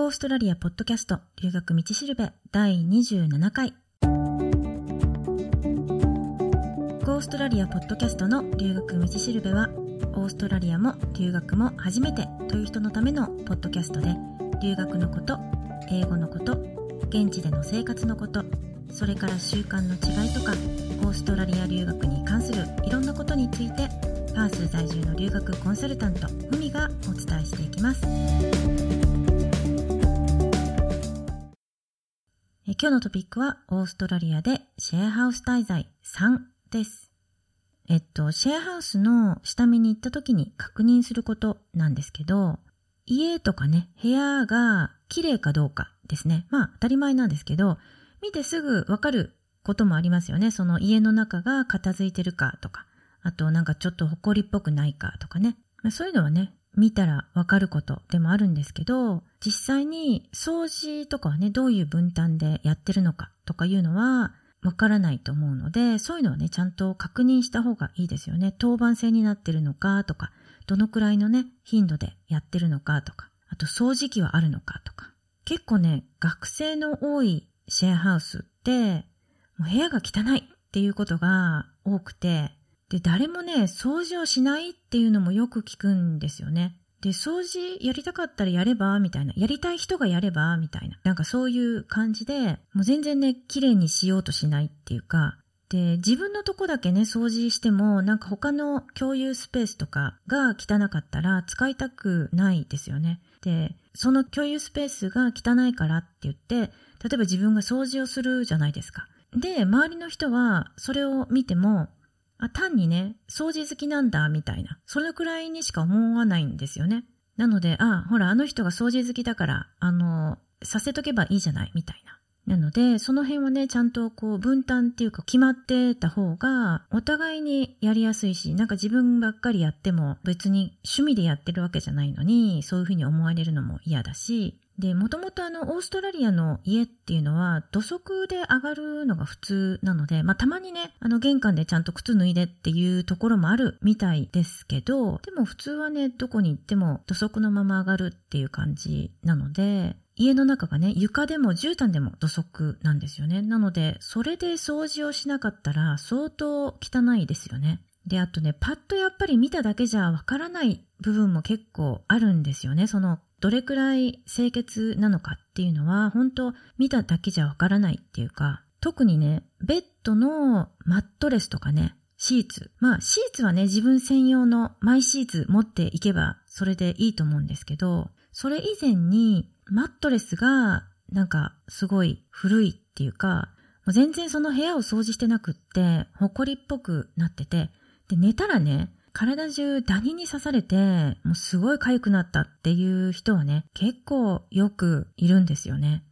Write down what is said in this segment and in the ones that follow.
オーストラリアポッドキャスト留学道しるべ第27回。オーストラリアポッドキャストの留学道しるべはオーストラリアも留学も初めてという人のためのポッドキャストで留学のこと英語のこと現地での生活のことそれから習慣の違いとかオーストラリア留学に関するいろんなことについてパース在住の留学コンサルタントふみがお伝えしていきます。え今日のトピックはオーストラリアでシェアハウス滞在3ですえっとシェアハウスの下見に行った時に確認することなんですけど家とかね部屋が綺麗かどうかですねまあ当たり前なんですけど見てすぐわかることもありますよね。その家の中が片付いてるかとか、あとなんかちょっと埃っぽくないかとかね。まあ、そういうのはね、見たらわかることでもあるんですけど、実際に掃除とかはね、どういう分担でやってるのかとかいうのはわからないと思うので、そういうのはね、ちゃんと確認した方がいいですよね。当番制になってるのかとか、どのくらいのね、頻度でやってるのかとか、あと掃除機はあるのかとか。結構ね、学生の多いシェアハウスって、もう部屋が汚いっていうことが多くて、で、誰もね、掃除をしないっていうのもよく聞くんですよね。で、掃除やりたかったらやれば、みたいな。やりたい人がやれば、みたいな。なんかそういう感じで、もう全然ね、綺麗にしようとしないっていうか、で、自分のとこだけね、掃除しても、なんか他の共有スペースとかが汚かったら使いたくないですよね。で、その共有スペースが汚いからって言って、例えば自分が掃除をするじゃないですか。で、周りの人はそれを見ても、あ、単にね、掃除好きなんだ、みたいな。それくらいにしか思わないんですよね。なので、あ、ほら、あの人が掃除好きだから、あの、させとけばいいじゃない、みたいな。なので、その辺はね、ちゃんとこう分担っていうか決まってた方が、お互いにやりやすいし、なんか自分ばっかりやっても別に趣味でやってるわけじゃないのに、そういうふうに思われるのも嫌だし、で、もともとあの、オーストラリアの家っていうのは、土足で上がるのが普通なので、まあ、たまにね、あの、玄関でちゃんと靴脱いでっていうところもあるみたいですけど、でも普通はね、どこに行っても土足のまま上がるっていう感じなので、家の中がね、床でも絨毯でも土足なんですよね。なので、それで掃除をしなかったら相当汚いですよね。で、あとね、パッとやっぱり見ただけじゃわからない部分も結構あるんですよね。その、どれくらい清潔なのかっていうのは、本当見ただけじゃわからないっていうか、特にね、ベッドのマットレスとかね、シーツ。まあ、シーツはね、自分専用のマイシーツ持っていけば、それでいいと思うんですけど、それ以前に、マットレスがなんかすごい古いっていうか、もう全然その部屋を掃除してなくって、埃っぽくなってて、で、寝たらね、体中ダニに刺されて、もうすごい痒くなったっていう人はね、結構よくいるんですよね。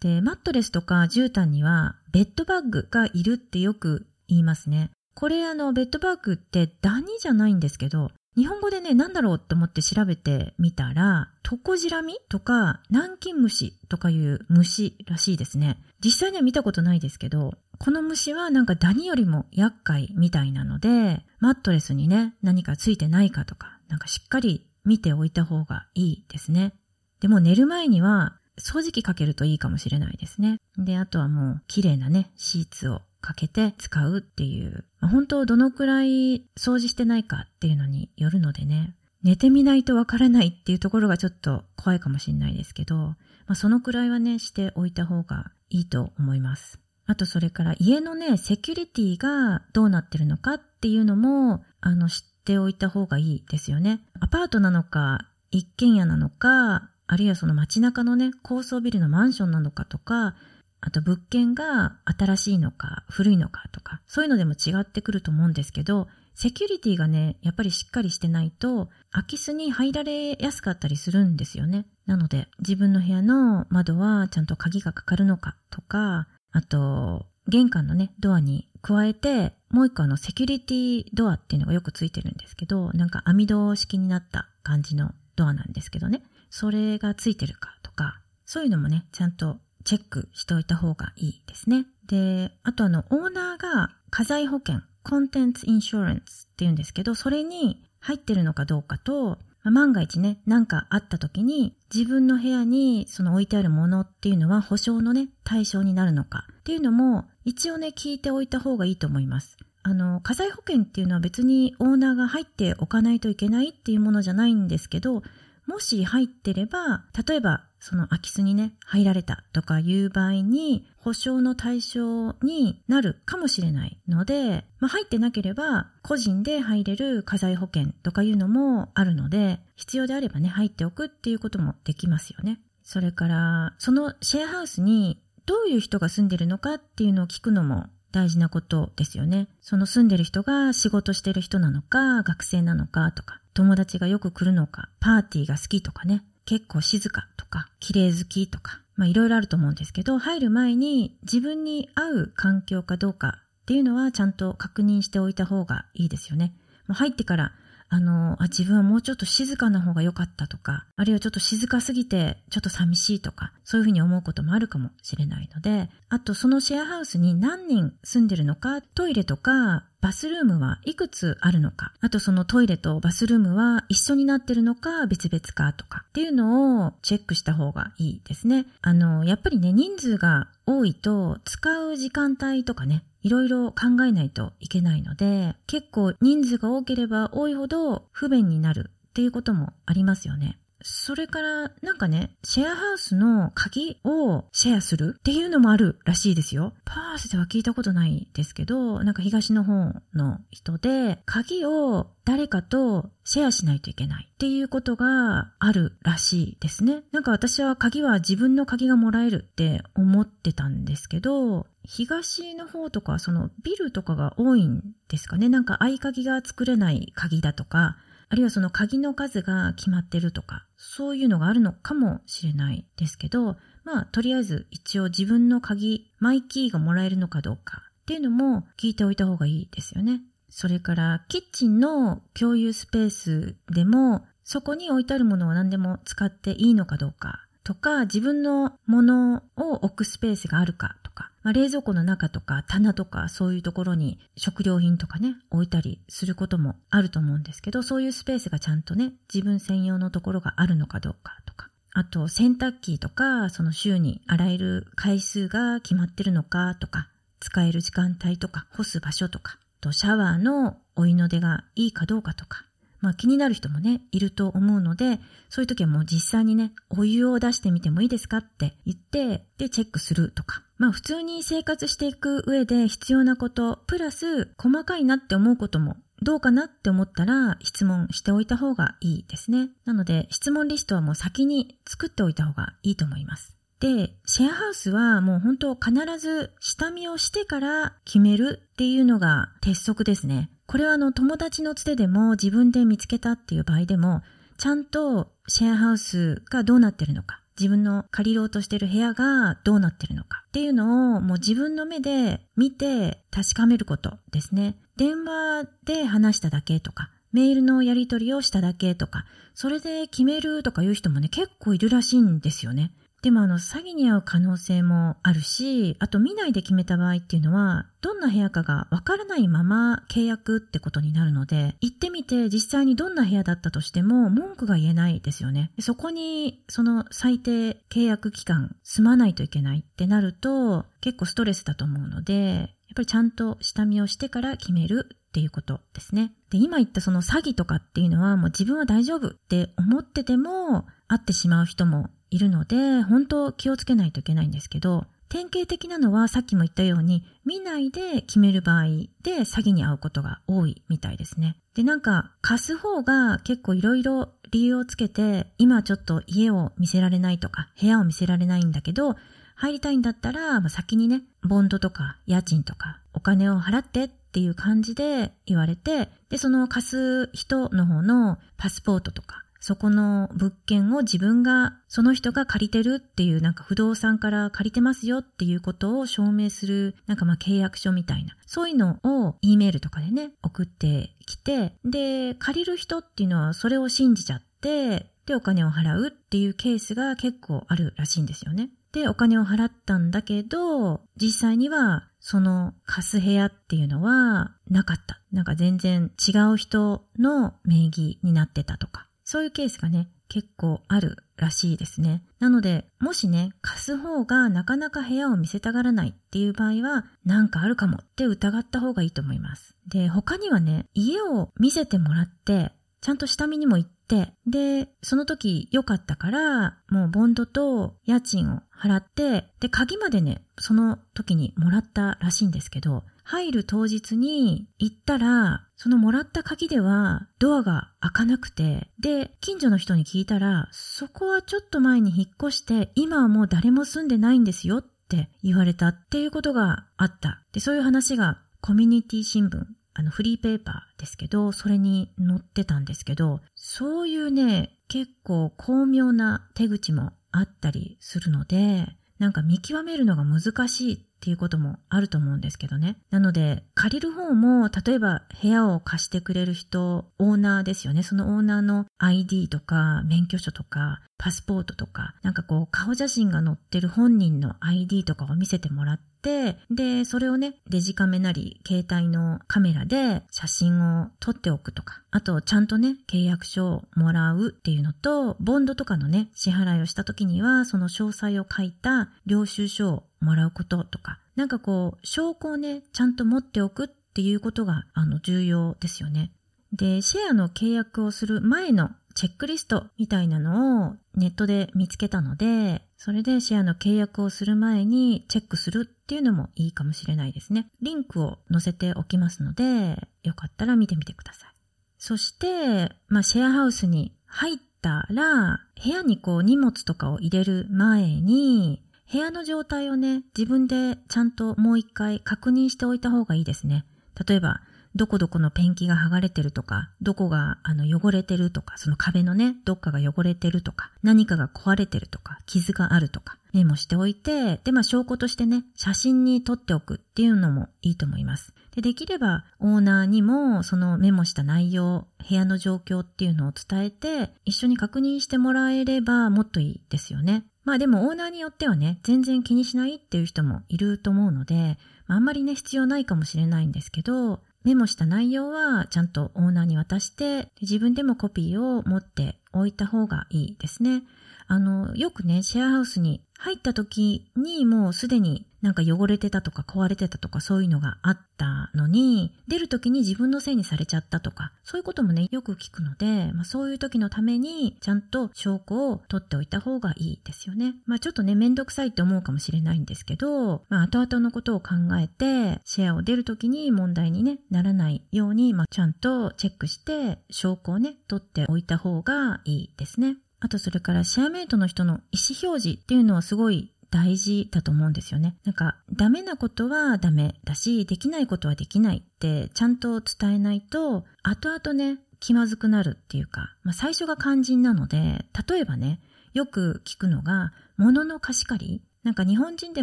で、マットレスとか絨毯にはベッドバッグがいるってよく言いますね。これあの、ベッドバッグってダニじゃないんですけど、日本語でね、何だろうって思って調べてみたら、トコジラミとか、南京虫とかいう虫らしいですね。実際には見たことないですけど、この虫はなんかダニよりも厄介みたいなので、マットレスにね、何かついてないかとか、なんかしっかり見ておいた方がいいですね。でも寝る前には、掃除機かけるといいかもしれないですね。で、あとはもう綺麗なね、シーツをかけて使うっていう、まあ、本当どのくらい掃除してないかっていうのによるのでね、寝てみないとわからないっていうところがちょっと怖いかもしれないですけど、まあ、そのくらいはね、しておいた方がいいと思います。あとそれから家のね、セキュリティがどうなってるのかっていうのも、あの、知っておいた方がいいですよね。アパートなのか、一軒家なのか、あるいはその街中のね、高層ビルのマンションなのかとか、あと物件が新しいのか古いのかとか、そういうのでも違ってくると思うんですけど、セキュリティがね、やっぱりしっかりしてないと、空き巣に入られやすかったりするんですよね。なので、自分の部屋の窓はちゃんと鍵がかかるのかとか、あと、玄関のね、ドアに加えて、もう一個あの、セキュリティドアっていうのがよくついてるんですけど、なんか網戸式になった感じのドアなんですけどね。それがついてるかとか、そういうのもね、ちゃんとチェックしておいた方がいいですね。で、あとあの、オーナーが家財保険、コンテンツインシュランスっていうんですけど、それに入ってるのかどうかと、万が一ね、何かあった時に自分の部屋にその置いてあるものっていうのは保証のね、対象になるのかっていうのも一応ね、聞いておいた方がいいと思います。あの、火災保険っていうのは別にオーナーが入っておかないといけないっていうものじゃないんですけど、もし入ってれば、例えばその空き巣にね、入られたとかいう場合に、保証の対象になるかもしれないので、まあ、入ってなければ、個人で入れる家財保険とかいうのもあるので、必要であればね、入っておくっていうこともできますよね。それから、そのシェアハウスにどういう人が住んでるのかっていうのを聞くのも大事なことですよね。その住んでる人が仕事してる人なのか、学生なのかとか、友達がよく来るのか、パーティーが好きとかね、結構静かとか、綺麗好きとか、まあいろいろあると思うんですけど、入る前に自分に合う環境かどうかっていうのはちゃんと確認しておいた方がいいですよね。もう入ってからあの、あ、自分はもうちょっと静かな方が良かったとか、あるいはちょっと静かすぎてちょっと寂しいとか、そういうふうに思うこともあるかもしれないので、あとそのシェアハウスに何人住んでるのか、トイレとかバスルームはいくつあるのか、あとそのトイレとバスルームは一緒になってるのか別々かとかっていうのをチェックした方がいいですね。あの、やっぱりね、人数が多いと使う時間帯とかね、いろいろ考えないといけないので、結構人数が多ければ多いほど不便になるっていうこともありますよね。それから、なんかね、シェアハウスの鍵をシェアするっていうのもあるらしいですよ。パースでは聞いたことないですけど、なんか東の方の人で、鍵を誰かとシェアしないといけないっていうことがあるらしいですね。なんか私は鍵は自分の鍵がもらえるって思ってたんですけど、東の方とかそのビルとかが多いんですかね。なんか合鍵が作れない鍵だとか、あるいはその鍵の数が決まってるとか、そういうのがあるのかもしれないですけど、まあ、とりあえず一応自分の鍵、マイキーがもらえるのかどうかっていうのも聞いておいた方がいいですよね。それから、キッチンの共有スペースでも、そこに置いてあるものは何でも使っていいのかどうかとか、自分のものを置くスペースがあるかまあ、冷蔵庫の中とか棚とかそういうところに食料品とかね、置いたりすることもあると思うんですけど、そういうスペースがちゃんとね、自分専用のところがあるのかどうかとか。あと、洗濯機とか、その週に洗える回数が決まってるのかとか、使える時間帯とか、干す場所とか、とシャワーのお湯の出がいいかどうかとか、まあ気になる人もね、いると思うので、そういう時はもう実際にね、お湯を出してみてもいいですかって言って、で、チェックするとか。まあ普通に生活していく上で必要なこと、プラス細かいなって思うこともどうかなって思ったら質問しておいた方がいいですね。なので質問リストはもう先に作っておいた方がいいと思います。で、シェアハウスはもう本当必ず下見をしてから決めるっていうのが鉄則ですね。これはあの友達のつてでも自分で見つけたっていう場合でも、ちゃんとシェアハウスがどうなってるのか、自分の借りようとしてる部屋がどうなってるのかっていうのをもう自分の目で見て確かめることですね。電話で話しただけとか、メールのやり取りをしただけとか、それで決めるとかいう人もね、結構いるらしいんですよね。でもあの、詐欺に遭う可能性もあるし、あと見ないで決めた場合っていうのは、どんな部屋かがわからないまま契約ってことになるので、行ってみて実際にどんな部屋だったとしても文句が言えないですよね。そこにその最低契約期間住まないといけないってなると、結構ストレスだと思うので、やっぱりちゃんと下見をしてから決めるっていうことですね。で、今言ったその詐欺とかっていうのはもう自分は大丈夫って思ってても会ってしまう人もいるので、本当気をつけないといけないんですけど、典型的なのはさっきも言ったように、見ないで決める場合で詐欺に遭うことが多いみたいですね。で、なんか貸す方が結構いろいろ理由をつけて、今ちょっと家を見せられないとか、部屋を見せられないんだけど、入りたいんだったら、まあ、先にね、ボンドとか家賃とかお金を払ってっていう感じで言われて、で、その貸す人の方のパスポートとかそこの物件を自分が、その人が借りてるっていう、なんか不動産から借りてますよっていうことを証明する、なんかまあ契約書みたいな、そういうのを E メールとかでね、送ってきて、で、借りる人っていうのはそれを信じちゃって、で、お金を払うっていうケースが結構あるらしいんですよね。で、お金を払ったんだけど、実際にはその貸す部屋っていうのはなかった。なんか全然違う人の名義になってたとか。そういうケースがね、結構あるらしいですね。なので、もしね、貸す方がなかなか部屋を見せたがらないっていう場合は、なんかあるかもって疑った方がいいと思います。で、他にはね、家を見せてもらって、ちゃんと下見にも行って、で、その時良かったから、もうボンドと家賃を払って、で、鍵までね、その時にもらったらしいんですけど、入る当日に行ったら、そのもらった鍵ではドアが開かなくて、で、近所の人に聞いたら、そこはちょっと前に引っ越して、今はもう誰も住んでないんですよって言われたっていうことがあった。で、そういう話がコミュニティ新聞あのフリーペーパーですけど、それに載ってたんですけど、そういうね、結構巧妙な手口もあったりするので、なんか見極めるのが難しいっていうこともあると思うんですけどね。なので、借りる方も、例えば部屋を貸してくれる人、オーナーですよね。そのオーナーの ID とか、免許証とか、パスポートとか、なんかこう、顔写真が載ってる本人の ID とかを見せてもらって、で、それをね、デジカメなり、携帯のカメラで写真を撮っておくとか、あと、ちゃんとね、契約書をもらうっていうのと、ボンドとかのね、支払いをした時には、その詳細を書いた領収書をもらうこととか、なんかこう、証拠をね、ちゃんと持っておくっていうことが、あの、重要ですよね。で、シェアの契約をする前のチェックリストみたいなのをネットで見つけたので、それでシェアの契約をする前にチェックするっていうのもいいかもしれないですね。リンクを載せておきますので、よかったら見てみてください。そして、まあ、シェアハウスに入ったら、部屋にこう荷物とかを入れる前に、部屋の状態をね、自分でちゃんともう一回確認しておいた方がいいですね。例えば、どこどこのペンキが剥がれてるとか、どこがあの汚れてるとか、その壁のね、どっかが汚れてるとか、何かが壊れてるとか、傷があるとか、メモしておいて、で、まあ証拠としてね、写真に撮っておくっていうのもいいと思います。で、できればオーナーにもそのメモした内容、部屋の状況っていうのを伝えて、一緒に確認してもらえればもっといいですよね。まあでもオーナーによってはね、全然気にしないっていう人もいると思うので、あんまりね、必要ないかもしれないんですけど、メモした内容はちゃんとオーナーに渡して、自分でもコピーを持っておいた方がいいですね。あの、よくね、シェアハウスに入った時にもうすでになんか汚れてたとか壊れてたとかそういうのがあったのに、出る時に自分のせいにされちゃったとか、そういうこともね、よく聞くので、まあ、そういう時のためにちゃんと証拠を取っておいた方がいいですよね。まあちょっとね、めんどくさいって思うかもしれないんですけど、まあ後々のことを考えて、シェアを出る時に問題にね、ならないように、まあちゃんとチェックして、証拠をね、取っておいた方がいいですね。あとそれからシェアメイトの人の意思表示っていうのはすごい大事だと思うんですよね。なんか、ダメなことはダメだし、できないことはできないってちゃんと伝えないと、後々ね、気まずくなるっていうか、まあ、最初が肝心なので、例えばね、よく聞くのが、物の貸し借りなんか日本人で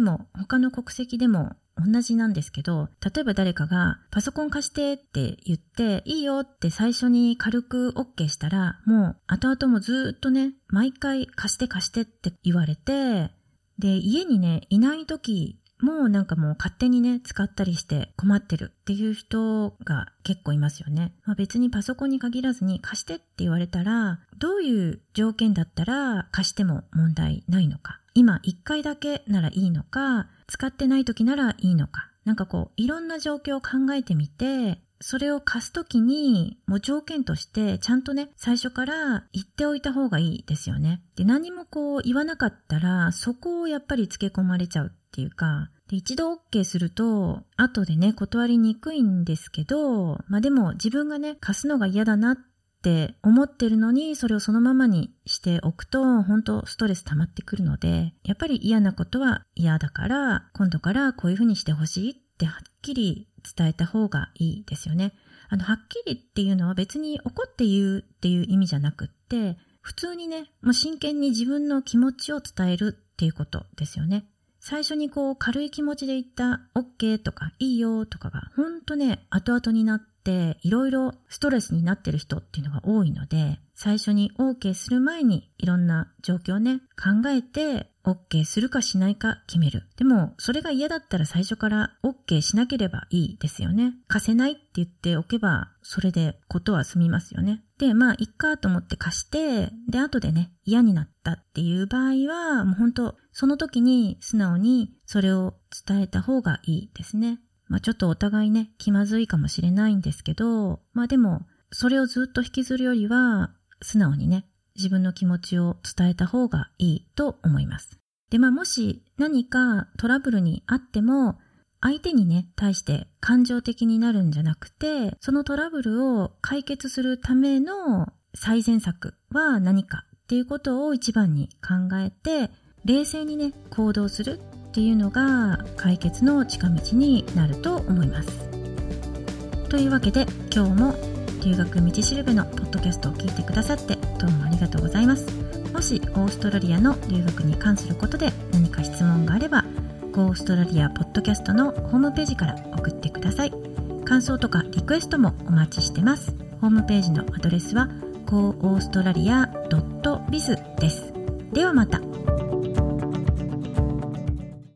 も他の国籍でも同じなんですけど、例えば誰かがパソコン貸してって言って、いいよって最初に軽く OK したら、もう後々もずっとね、毎回貸して貸してって言われて、で、家にね、いない時もなんかもう勝手にね、使ったりして困ってるっていう人が結構いますよね。まあ、別にパソコンに限らずに貸してって言われたら、どういう条件だったら貸しても問題ないのか。今一回だけならいいのか、使ってない時ならいいのか。なんかこう、いろんな状況を考えてみて、それを貸すときに、もう条件として、ちゃんとね、最初から言っておいた方がいいですよね。で、何もこう言わなかったら、そこをやっぱり付け込まれちゃうっていうか、で、一度 OK すると、後でね、断りにくいんですけど、まあでも自分がね、貸すのが嫌だなってって思ってるのに、それをそのままにしておくと、本当ストレス溜まってくるので、やっぱり嫌なことは嫌だから、今度からこういうふうにしてほしいってはっきり伝えた方がいいですよね。あの、はっきりっていうのは別に怒って言うっていう意味じゃなくって、普通にね、もう真剣に自分の気持ちを伝えるっていうことですよね。最初にこう軽い気持ちで言った OK とかいいよとかがほんとね、後々になってていろいろストレスになってる人っていうのが多いので、最初に OK する前にいろんな状況をね、考えて OK するかしないか決める。でも、それが嫌だったら最初から OK しなければいいですよね。貸せないって言っておけば、それでことは済みますよね。で、まあ、いっかと思って貸して、で、後でね、嫌になったっていう場合は、もう本当その時に素直にそれを伝えた方がいいですね。まあ、ちょっとお互いね、気まずいかもしれないんですけど、まあでも、それをずっと引きずるよりは、素直にね、自分の気持ちを伝えた方がいいと思います。で、まあもし何かトラブルにあっても、相手にね、対して感情的になるんじゃなくて、そのトラブルを解決するための最善策は何かっていうことを一番に考えて、冷静にね、行動するっていうのが解決の近道になると思います。というわけで今日も留学道しるべのポッドキャストを聞いてくださってどうもありがとうございます。もしオーストラリアの留学に関することで何か質問があれば、ゴーストラリアポッドキャストのホームページから送ってください。感想とかリクエストもお待ちしてます。ホームページのアドレスは goaustralia.biz です。ではまた。